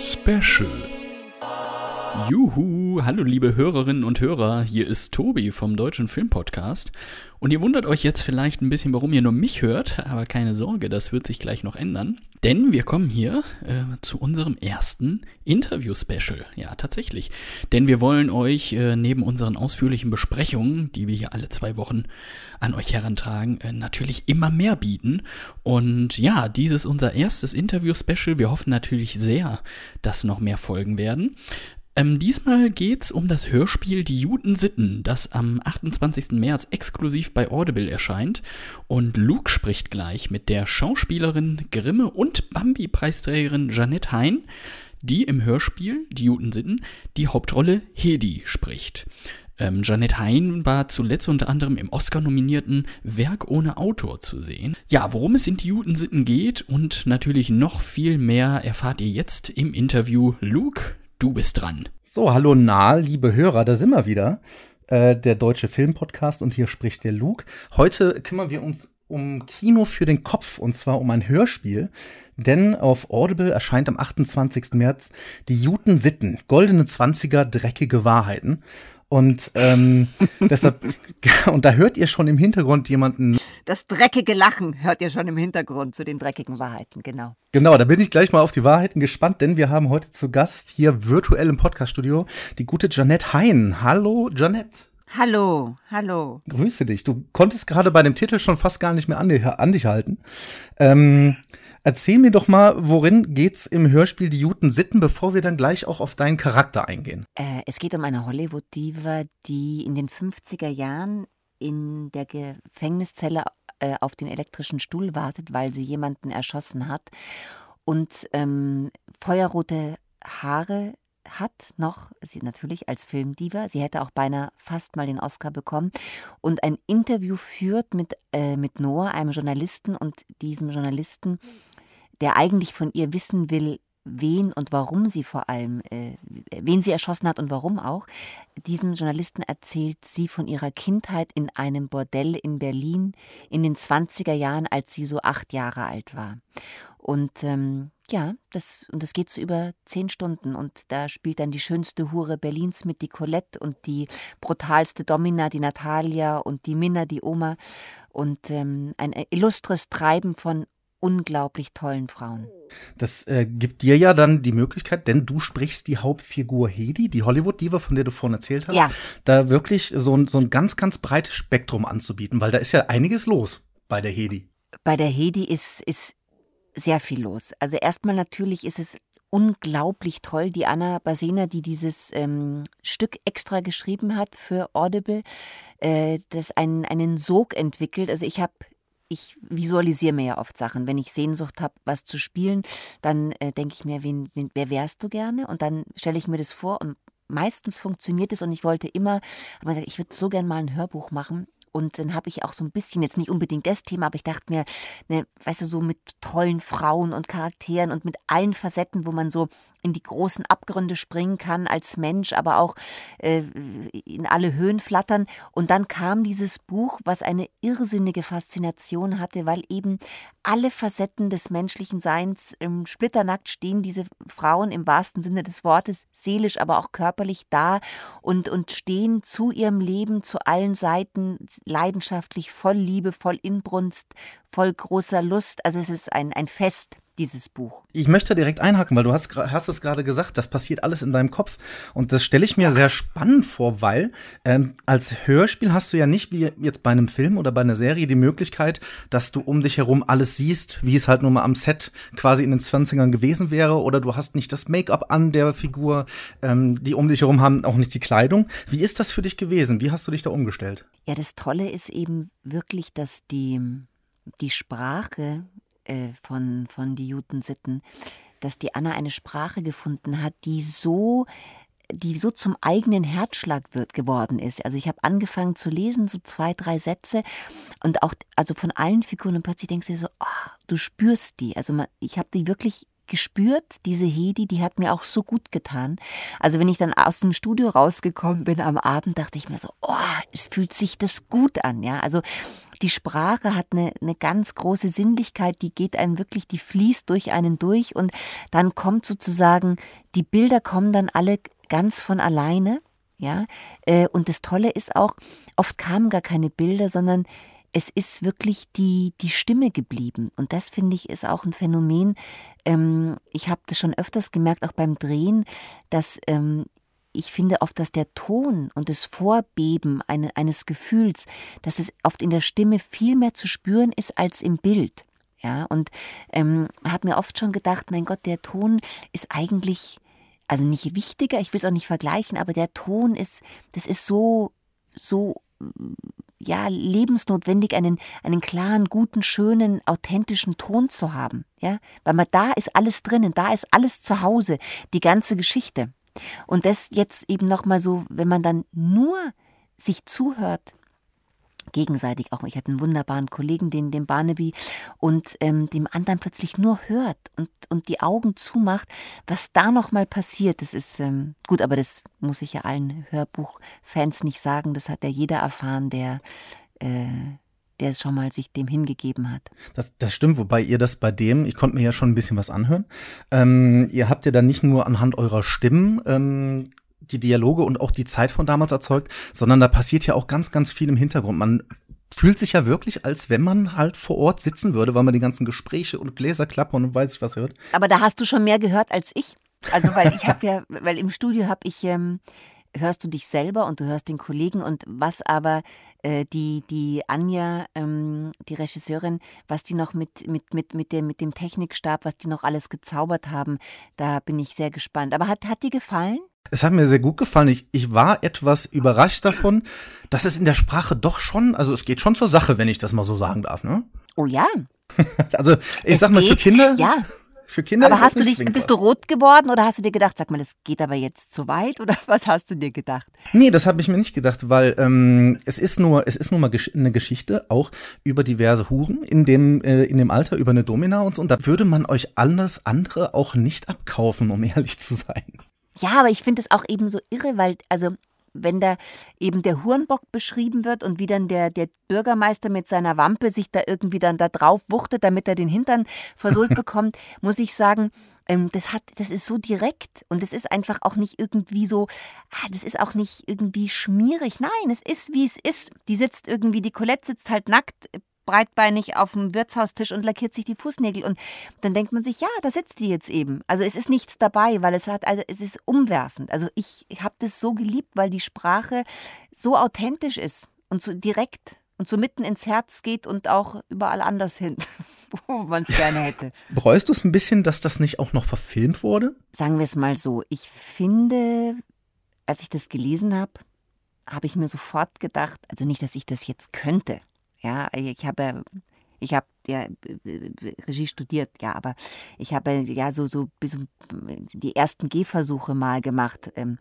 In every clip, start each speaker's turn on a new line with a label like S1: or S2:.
S1: Special. Juhu, hallo liebe Hörerinnen und Hörer, hier ist Tobi vom Deutschen Filmpodcast. Und ihr wundert euch jetzt vielleicht ein bisschen, warum ihr nur mich hört, aber keine Sorge, das wird sich gleich noch ändern. Denn wir kommen hier äh, zu unserem ersten Interview-Special. Ja, tatsächlich. Denn wir wollen euch äh, neben unseren ausführlichen Besprechungen, die wir hier alle zwei Wochen an euch herantragen, äh, natürlich immer mehr bieten. Und ja, dieses ist unser erstes Interview-Special. Wir hoffen natürlich sehr, dass noch mehr folgen werden. Ähm, diesmal geht's um das Hörspiel Die Juden Sitten, das am 28. März exklusiv bei Audible erscheint. Und Luke spricht gleich mit der Schauspielerin Grimme und Bambi-Preisträgerin Jeanette Hein, die im Hörspiel Die Juden Sitten die Hauptrolle Hedi spricht. Ähm, Janet Hein war zuletzt unter anderem im Oscar-nominierten Werk ohne Autor zu sehen. Ja, worum es in die Juden-Sitten geht und natürlich noch viel mehr erfahrt ihr jetzt im Interview. Luke, Du bist dran.
S2: So, hallo nah, liebe Hörer, da sind wir wieder. Äh, der Deutsche Filmpodcast und hier spricht der Luke. Heute kümmern wir uns um Kino für den Kopf und zwar um ein Hörspiel. Denn auf Audible erscheint am 28. März die Juten Sitten, goldene Zwanziger, dreckige Wahrheiten. Und ähm, deshalb, und da hört ihr schon im Hintergrund jemanden.
S3: Das dreckige Lachen hört ihr schon im Hintergrund zu den dreckigen Wahrheiten, genau.
S2: Genau, da bin ich gleich mal auf die Wahrheiten gespannt, denn wir haben heute zu Gast hier virtuell im Podcaststudio die gute Janette Hein. Hallo, Janette.
S3: Hallo, hallo.
S2: Grüße dich. Du konntest gerade bei dem Titel schon fast gar nicht mehr an, dich, an dich halten. Ähm, Erzähl mir doch mal, worin geht's im Hörspiel Die Juten Sitten, bevor wir dann gleich auch auf deinen Charakter eingehen.
S3: Äh, es geht um eine Hollywood-Diva, die in den 50er Jahren in der Gefängniszelle äh, auf den elektrischen Stuhl wartet, weil sie jemanden erschossen hat. Und ähm, feuerrote Haare hat noch, sie natürlich als Filmdiva, sie hätte auch beinahe fast mal den Oscar bekommen. Und ein Interview führt mit, äh, mit Noah, einem Journalisten. Und diesem Journalisten der eigentlich von ihr wissen will, wen und warum sie vor allem, äh, wen sie erschossen hat und warum auch. Diesem Journalisten erzählt sie von ihrer Kindheit in einem Bordell in Berlin in den 20er Jahren, als sie so acht Jahre alt war. Und ähm, ja, das, und das geht so über zehn Stunden und da spielt dann die schönste Hure Berlins mit, die Colette und die brutalste Domina, die Natalia und die Minna, die Oma und ähm, ein illustres Treiben von unglaublich tollen Frauen.
S2: Das äh, gibt dir ja dann die Möglichkeit, denn du sprichst die Hauptfigur Hedi, die Hollywood-Diva, von der du vorhin erzählt hast, ja. da wirklich so ein, so ein ganz, ganz breites Spektrum anzubieten, weil da ist ja einiges los bei der Hedi.
S3: Bei der Hedi ist, ist sehr viel los. Also erstmal natürlich ist es unglaublich toll, die Anna Basena, die dieses ähm, Stück extra geschrieben hat für Audible, äh, das einen, einen Sog entwickelt. Also ich habe ich visualisiere mir ja oft Sachen. Wenn ich Sehnsucht habe, was zu spielen, dann äh, denke ich mir, wen, wen, wer wärst du gerne? Und dann stelle ich mir das vor und meistens funktioniert es und ich wollte immer, aber ich würde so gern mal ein Hörbuch machen und dann habe ich auch so ein bisschen, jetzt nicht unbedingt das Thema, aber ich dachte mir, ne, weißt du, so mit tollen Frauen und Charakteren und mit allen Facetten, wo man so in die großen Abgründe springen kann als Mensch, aber auch äh, in alle Höhen flattern. Und dann kam dieses Buch, was eine irrsinnige Faszination hatte, weil eben alle Facetten des menschlichen Seins im Splitternackt stehen diese Frauen im wahrsten Sinne des Wortes, seelisch, aber auch körperlich da und, und stehen zu ihrem Leben zu allen Seiten leidenschaftlich, voll Liebe, voll Inbrunst, voll großer Lust. Also es ist ein, ein Fest dieses Buch.
S2: Ich möchte direkt einhaken, weil du hast, hast es gerade gesagt, das passiert alles in deinem Kopf. Und das stelle ich mir sehr spannend vor, weil ähm, als Hörspiel hast du ja nicht wie jetzt bei einem Film oder bei einer Serie die Möglichkeit, dass du um dich herum alles siehst, wie es halt nur mal am Set quasi in den 20ern gewesen wäre. Oder du hast nicht das Make-up an der Figur, ähm, die um dich herum haben, auch nicht die Kleidung. Wie ist das für dich gewesen? Wie hast du dich da umgestellt?
S3: Ja, das Tolle ist eben wirklich, dass die, die Sprache äh, von, von die Juden-Sitten, dass die Anna eine Sprache gefunden hat, die so die so zum eigenen Herzschlag wird geworden ist. Also ich habe angefangen zu lesen, so zwei, drei Sätze und auch also von allen Figuren und plötzlich denkst du so, oh, du spürst die. Also man, ich habe die wirklich gespürt, diese Hedi, die hat mir auch so gut getan. Also wenn ich dann aus dem Studio rausgekommen bin am Abend, dachte ich mir so, oh, es fühlt sich das gut an, ja. Also die Sprache hat eine, eine ganz große Sinnlichkeit, die geht einem wirklich, die fließt durch einen durch und dann kommt sozusagen, die Bilder kommen dann alle ganz von alleine, ja. Äh, und das Tolle ist auch, oft kamen gar keine Bilder, sondern es ist wirklich die, die Stimme geblieben. Und das finde ich ist auch ein Phänomen. Ähm, ich habe das schon öfters gemerkt, auch beim Drehen, dass ähm, ich finde oft, dass der Ton und das Vorbeben eine, eines Gefühls, dass es oft in der Stimme viel mehr zu spüren ist als im Bild. Ja, und ähm, habe mir oft schon gedacht, mein Gott, der Ton ist eigentlich, also nicht wichtiger, ich will es auch nicht vergleichen, aber der Ton ist, das ist so, so ja, lebensnotwendig, einen, einen klaren, guten, schönen, authentischen Ton zu haben. Ja, weil man da ist alles drinnen, da ist alles zu Hause, die ganze Geschichte. Und das jetzt eben nochmal so, wenn man dann nur sich zuhört, gegenseitig auch. Ich hatte einen wunderbaren Kollegen, den, den Barnaby, und ähm, dem anderen plötzlich nur hört und, und die Augen zumacht, was da nochmal passiert. Das ist ähm, gut, aber das muss ich ja allen Hörbuchfans nicht sagen. Das hat ja jeder erfahren, der äh, der schon mal sich dem hingegeben hat.
S2: Das, das stimmt, wobei ihr das bei dem, ich konnte mir ja schon ein bisschen was anhören. Ähm, ihr habt ja dann nicht nur anhand eurer Stimmen ähm, die Dialoge und auch die Zeit von damals erzeugt, sondern da passiert ja auch ganz, ganz viel im Hintergrund. Man fühlt sich ja wirklich, als wenn man halt vor Ort sitzen würde, weil man die ganzen Gespräche und Gläser klappern und weiß ich was hört.
S3: Aber da hast du schon mehr gehört als ich. Also weil ich habe ja, weil im Studio habe ich ähm, hörst du dich selber und du hörst den Kollegen und was aber äh, die, die Anja, ähm, die Regisseurin, was die noch mit, mit, mit, mit, dem, mit dem Technikstab, was die noch alles gezaubert haben, da bin ich sehr gespannt. Aber hat, hat dir gefallen?
S2: Es hat mir sehr gut gefallen. Ich, ich war etwas überrascht davon, dass es in der Sprache doch schon, also es geht schon zur Sache, wenn ich das mal so sagen darf, ne?
S3: Oh ja.
S2: also ich es sag mal, geht, für Kinder.
S3: Ja.
S2: Für Kinder
S3: aber hast du dich, bist du rot geworden oder hast du dir gedacht, sag mal, das geht aber jetzt zu weit oder was hast du dir gedacht?
S2: Nee, das habe ich mir nicht gedacht, weil ähm, es ist nur, es ist nur mal gesch eine Geschichte auch über diverse Huren in dem äh, in dem Alter über eine Domina und so. Und da würde man euch alles andere auch nicht abkaufen, um ehrlich zu sein.
S3: Ja, aber ich finde es auch eben so irre, weil also wenn da eben der Hurenbock beschrieben wird und wie dann der, der Bürgermeister mit seiner Wampe sich da irgendwie dann da drauf wuchtet, damit er den Hintern versohlt bekommt, muss ich sagen, ähm, das hat, das ist so direkt und es ist einfach auch nicht irgendwie so, ah, das ist auch nicht irgendwie schmierig. Nein, es ist wie es ist. Die sitzt irgendwie, die Colette sitzt halt nackt breitbeinig auf dem Wirtshaustisch und lackiert sich die Fußnägel. Und dann denkt man sich, ja, da sitzt die jetzt eben. Also es ist nichts dabei, weil es hat, also es ist umwerfend. Also ich, ich habe das so geliebt, weil die Sprache so authentisch ist und so direkt und so mitten ins Herz geht und auch überall anders hin, wo man es gerne hätte.
S2: Bereust du es ein bisschen, dass das nicht auch noch verfilmt wurde?
S3: Sagen wir es mal so. Ich finde, als ich das gelesen habe, habe ich mir sofort gedacht, also nicht, dass ich das jetzt könnte, ja, ich habe ich habe ja Regie studiert, ja, aber ich habe ja so so bis die ersten Gehversuche mal gemacht ähm,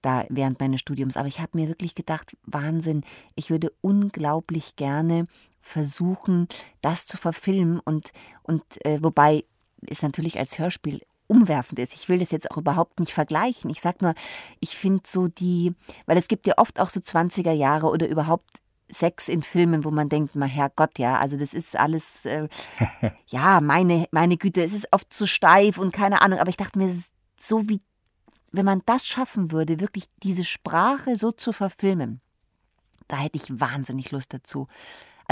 S3: da während meines Studiums. Aber ich habe mir wirklich gedacht, Wahnsinn, ich würde unglaublich gerne versuchen, das zu verfilmen und und äh, wobei es natürlich als Hörspiel umwerfend ist. Ich will das jetzt auch überhaupt nicht vergleichen. Ich sag nur, ich finde so die, weil es gibt ja oft auch so 20er Jahre oder überhaupt Sex in Filmen, wo man denkt, mal Herrgott, ja, also das ist alles, äh, ja, meine, meine Güte, es ist oft zu steif und keine Ahnung, aber ich dachte mir, so wie, wenn man das schaffen würde, wirklich diese Sprache so zu verfilmen, da hätte ich wahnsinnig Lust dazu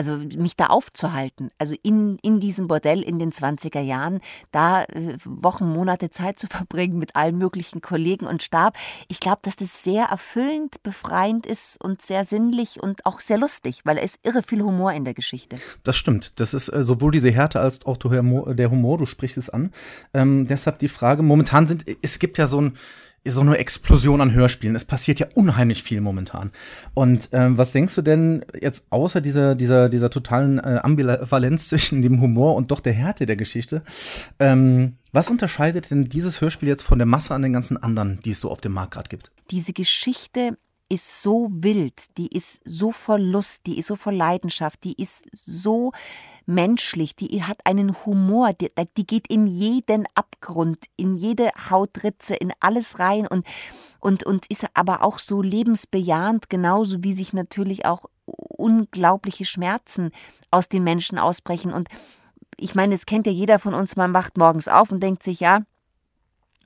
S3: also mich da aufzuhalten, also in, in diesem Bordell in den 20er Jahren, da äh, Wochen, Monate Zeit zu verbringen mit allen möglichen Kollegen und Stab. Ich glaube, dass das sehr erfüllend, befreiend ist und sehr sinnlich und auch sehr lustig, weil es irre viel Humor in der Geschichte.
S2: Das stimmt. Das ist äh, sowohl diese Härte als auch der Humor, du sprichst es an. Ähm, deshalb die Frage, momentan sind, es gibt ja so ein so eine Explosion an Hörspielen. Es passiert ja unheimlich viel momentan. Und ähm, was denkst du denn jetzt außer dieser, dieser, dieser totalen äh, Ambivalenz zwischen dem Humor und doch der Härte der Geschichte? Ähm, was unterscheidet denn dieses Hörspiel jetzt von der Masse an den ganzen anderen, die es so auf dem Markt gerade gibt?
S3: Diese Geschichte ist so wild, die ist so voll Lust, die ist so voll Leidenschaft, die ist so menschlich, die hat einen Humor, die, die geht in jeden Abgrund, in jede Hautritze, in alles rein und, und, und ist aber auch so lebensbejahend, genauso wie sich natürlich auch unglaubliche Schmerzen aus den Menschen ausbrechen. Und ich meine, es kennt ja jeder von uns, man wacht morgens auf und denkt sich, ja,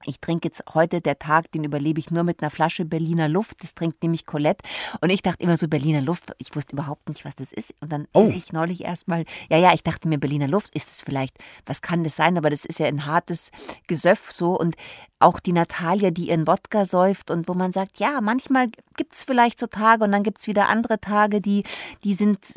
S3: ich trinke jetzt heute der Tag, den überlebe ich nur mit einer Flasche Berliner Luft. Das trinkt nämlich Colette. Und ich dachte immer so, Berliner Luft, ich wusste überhaupt nicht, was das ist. Und dann oh. ich neulich erstmal, ja, ja, ich dachte mir, Berliner Luft, ist es vielleicht, was kann das sein? Aber das ist ja ein hartes Gesöff so. Und auch die Natalia, die ihren Wodka säuft und wo man sagt, ja, manchmal gibt es vielleicht so Tage und dann gibt es wieder andere Tage, die, die sind,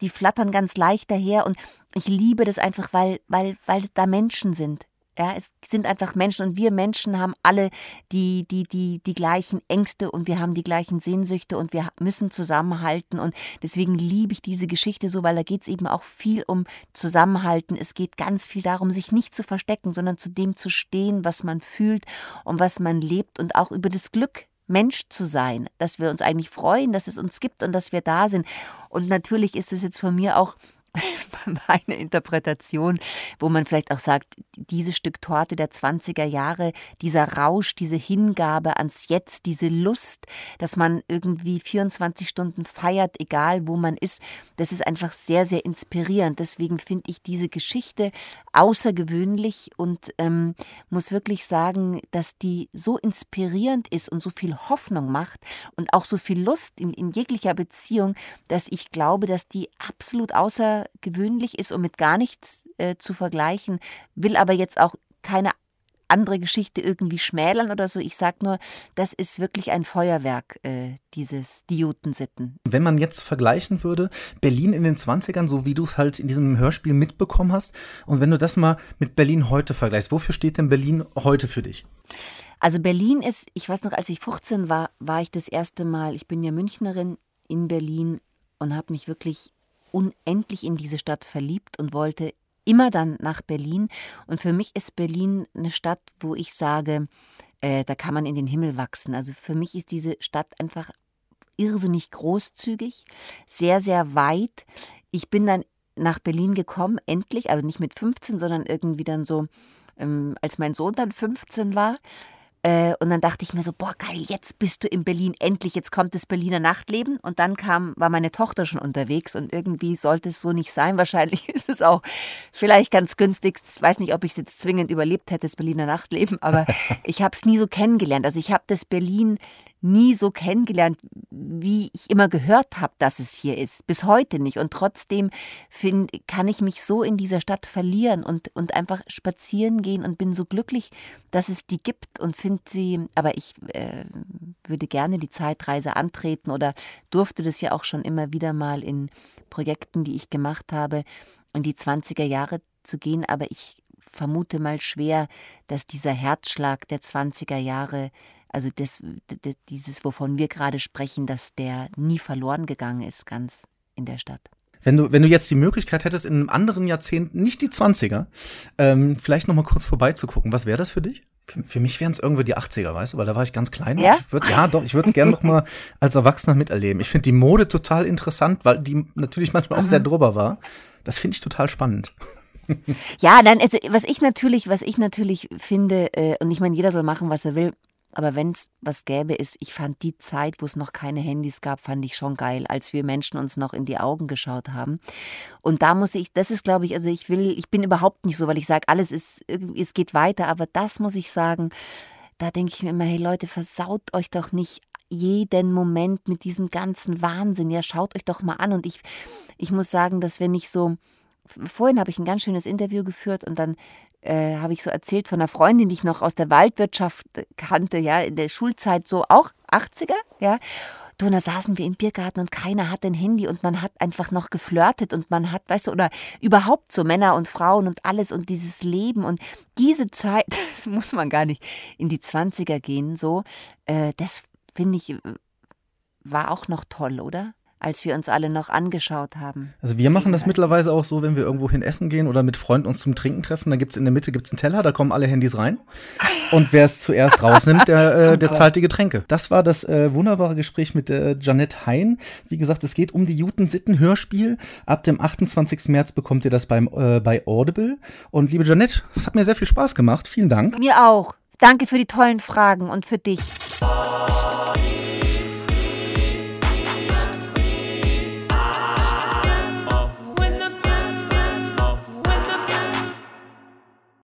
S3: die flattern ganz leicht daher. Und ich liebe das einfach, weil, weil, weil da Menschen sind. Ja, es sind einfach Menschen und wir Menschen haben alle die, die, die, die gleichen Ängste und wir haben die gleichen Sehnsüchte und wir müssen zusammenhalten. Und deswegen liebe ich diese Geschichte so, weil da geht es eben auch viel um Zusammenhalten. Es geht ganz viel darum, sich nicht zu verstecken, sondern zu dem zu stehen, was man fühlt und was man lebt und auch über das Glück Mensch zu sein, dass wir uns eigentlich freuen, dass es uns gibt und dass wir da sind. Und natürlich ist es jetzt von mir auch meine Interpretation, wo man vielleicht auch sagt, dieses Stück Torte der 20er Jahre, dieser Rausch, diese Hingabe ans Jetzt, diese Lust, dass man irgendwie 24 Stunden feiert, egal wo man ist, das ist einfach sehr, sehr inspirierend. Deswegen finde ich diese Geschichte außergewöhnlich und ähm, muss wirklich sagen, dass die so inspirierend ist und so viel Hoffnung macht und auch so viel Lust in, in jeglicher Beziehung, dass ich glaube, dass die absolut außer gewöhnlich ist und mit gar nichts äh, zu vergleichen, will aber jetzt auch keine andere Geschichte irgendwie schmälern oder so. Ich sage nur, das ist wirklich ein Feuerwerk, äh, dieses Diotensitten.
S2: Wenn man jetzt vergleichen würde, Berlin in den 20ern, so wie du es halt in diesem Hörspiel mitbekommen hast, und wenn du das mal mit Berlin heute vergleichst, wofür steht denn Berlin heute für dich?
S3: Also Berlin ist, ich weiß noch, als ich 14 war, war ich das erste Mal, ich bin ja Münchnerin in Berlin und habe mich wirklich unendlich in diese Stadt verliebt und wollte immer dann nach Berlin. Und für mich ist Berlin eine Stadt, wo ich sage, äh, da kann man in den Himmel wachsen. Also für mich ist diese Stadt einfach irrsinnig großzügig, sehr, sehr weit. Ich bin dann nach Berlin gekommen, endlich, aber nicht mit 15, sondern irgendwie dann so, ähm, als mein Sohn dann 15 war. Äh, und dann dachte ich mir so, boah, geil, jetzt bist du in Berlin, endlich, jetzt kommt das Berliner Nachtleben. Und dann kam, war meine Tochter schon unterwegs und irgendwie sollte es so nicht sein. Wahrscheinlich ist es auch vielleicht ganz günstig. Ich weiß nicht, ob ich es jetzt zwingend überlebt hätte, das Berliner Nachtleben, aber ich habe es nie so kennengelernt. Also ich habe das Berlin nie so kennengelernt, wie ich immer gehört habe, dass es hier ist. Bis heute nicht. Und trotzdem find, kann ich mich so in dieser Stadt verlieren und, und einfach spazieren gehen und bin so glücklich, dass es die gibt und finde sie, aber ich äh, würde gerne die Zeitreise antreten oder durfte das ja auch schon immer wieder mal in Projekten, die ich gemacht habe, in die 20er Jahre zu gehen. Aber ich vermute mal schwer, dass dieser Herzschlag der 20er Jahre also das, das, dieses, wovon wir gerade sprechen, dass der nie verloren gegangen ist, ganz in der Stadt.
S2: Wenn du, wenn du jetzt die Möglichkeit hättest, in einem anderen Jahrzehnt, nicht die 20er, ähm, vielleicht noch mal kurz vorbeizugucken, was wäre das für dich? Für, für mich wären es irgendwie die 80er, weißt du, weil da war ich ganz klein.
S3: Ja,
S2: ich würd, ja doch, ich würde es gerne noch mal als Erwachsener miterleben. Ich finde die Mode total interessant, weil die natürlich manchmal auch mhm. sehr drüber war. Das finde ich total spannend.
S3: Ja, dann, also, was ich natürlich, was ich natürlich finde, äh, und ich meine, jeder soll machen, was er will, aber wenn es was gäbe, ist, ich fand die Zeit, wo es noch keine Handys gab, fand ich schon geil, als wir Menschen uns noch in die Augen geschaut haben. Und da muss ich, das ist, glaube ich, also ich will, ich bin überhaupt nicht so, weil ich sage, alles ist, es geht weiter, aber das muss ich sagen, da denke ich mir immer, hey Leute, versaut euch doch nicht jeden Moment mit diesem ganzen Wahnsinn. Ja, schaut euch doch mal an. Und ich, ich muss sagen, dass wenn ich so, vorhin habe ich ein ganz schönes Interview geführt und dann äh, habe ich so erzählt von einer Freundin, die ich noch aus der Waldwirtschaft kannte, ja, in der Schulzeit so auch 80er, ja. Du, und da saßen wir im Biergarten und keiner hat ein Handy und man hat einfach noch geflirtet und man hat, weißt du, oder überhaupt so Männer und Frauen und alles und dieses Leben und diese Zeit, muss man gar nicht in die 20er gehen, so, äh, das finde ich, war auch noch toll, oder? Als wir uns alle noch angeschaut haben.
S2: Also wir machen das mittlerweile auch so, wenn wir irgendwo hin essen gehen oder mit Freunden uns zum Trinken treffen, dann gibt es in der Mitte gibt's einen Teller, da kommen alle Handys rein. Und wer es zuerst rausnimmt, der, äh, der zahlt die Getränke. Das war das äh, wunderbare Gespräch mit äh, Janette Hein. Wie gesagt, es geht um die Juten-Sitten-Hörspiel. Ab dem 28. März bekommt ihr das beim, äh, bei Audible. Und liebe Janette, es hat mir sehr viel Spaß gemacht. Vielen Dank.
S3: Mir auch. Danke für die tollen Fragen und für dich.